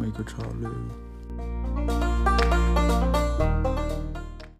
Make Maker Charlie.